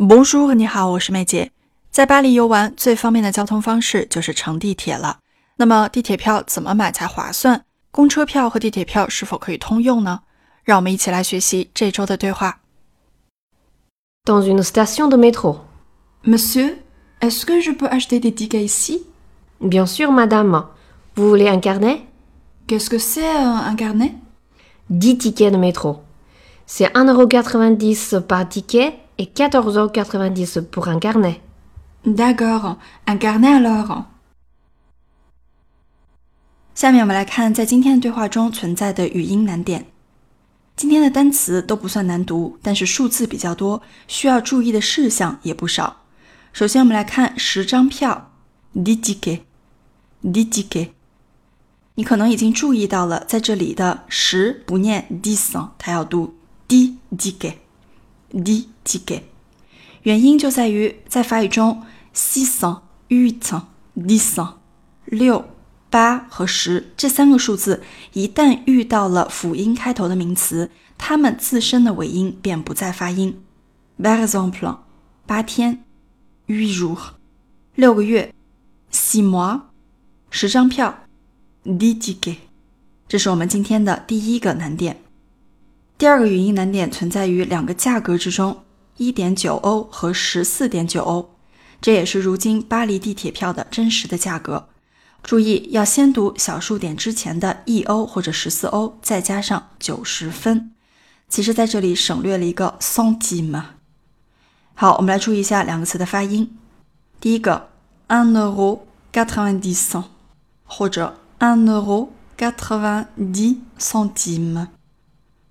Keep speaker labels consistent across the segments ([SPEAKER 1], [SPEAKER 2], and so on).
[SPEAKER 1] Bonjour，你好，我是美姐。在巴黎游玩最方便的交通方式就是乘地铁了。那么地铁票怎么买才划算？公车票和地铁票是否可以通用呢？让我们一起来学习这周的对话。
[SPEAKER 2] Dans une station de métro,
[SPEAKER 3] monsieur, est-ce que je peux acheter des tickets ici?
[SPEAKER 2] Bien sûr, madame. Vous voulez un carnet?
[SPEAKER 3] Qu'est-ce que c'est, un carnet?
[SPEAKER 2] Dix tickets de métro. C'est 1 n euro q u e par ticket? et 14,90 pour un carnet.
[SPEAKER 3] D'accord, un carnet alors.
[SPEAKER 1] 下面我们来看在今天的对话中存在的语音难点。今天的单词都不算难读，但是数字比较多，需要注意的事项也不少。首先，我们来看十张票 d i k d i t i q e 原因就在于在法语中 s i s a n huit d i s a n 六八和十这三个数字一旦遇到了辅音开头的名词，它们自身的尾音便不再发音。Par exemple，八天，huit u 六个月 s i m o i 十张票 d i t i g u e t 这是我们今天的第一个难点。第二个语音难点存在于两个价格之中，一点九欧和十四点九欧，这也是如今巴黎地铁票的真实的价格。注意，要先读小数点之前的“一欧”或者“十四欧”，再加上九十分。其实，在这里省略了一个 s o n t i m e 好，我们来注意一下两个词的发音。第一个 “un euro quatre-vingt-dix cent”，或者 “un euro quatre-vingt-dix centimes”。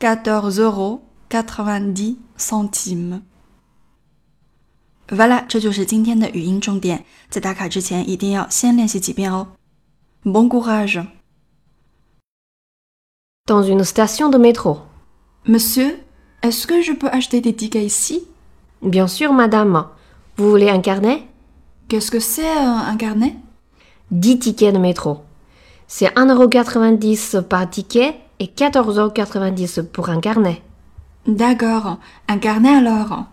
[SPEAKER 1] Quatorze euros quatre-vingt-dix centimes. Bon courage.
[SPEAKER 2] Dans une station de métro.
[SPEAKER 3] Monsieur, est-ce que je peux acheter des tickets ici?
[SPEAKER 2] Bien sûr, madame. Vous voulez un carnet?
[SPEAKER 3] Qu'est-ce que c'est euh, un carnet?
[SPEAKER 2] 10 tickets de métro. C'est quatre-vingt-dix par ticket et 14,90 euros pour un carnet.
[SPEAKER 3] D'accord, un carnet alors.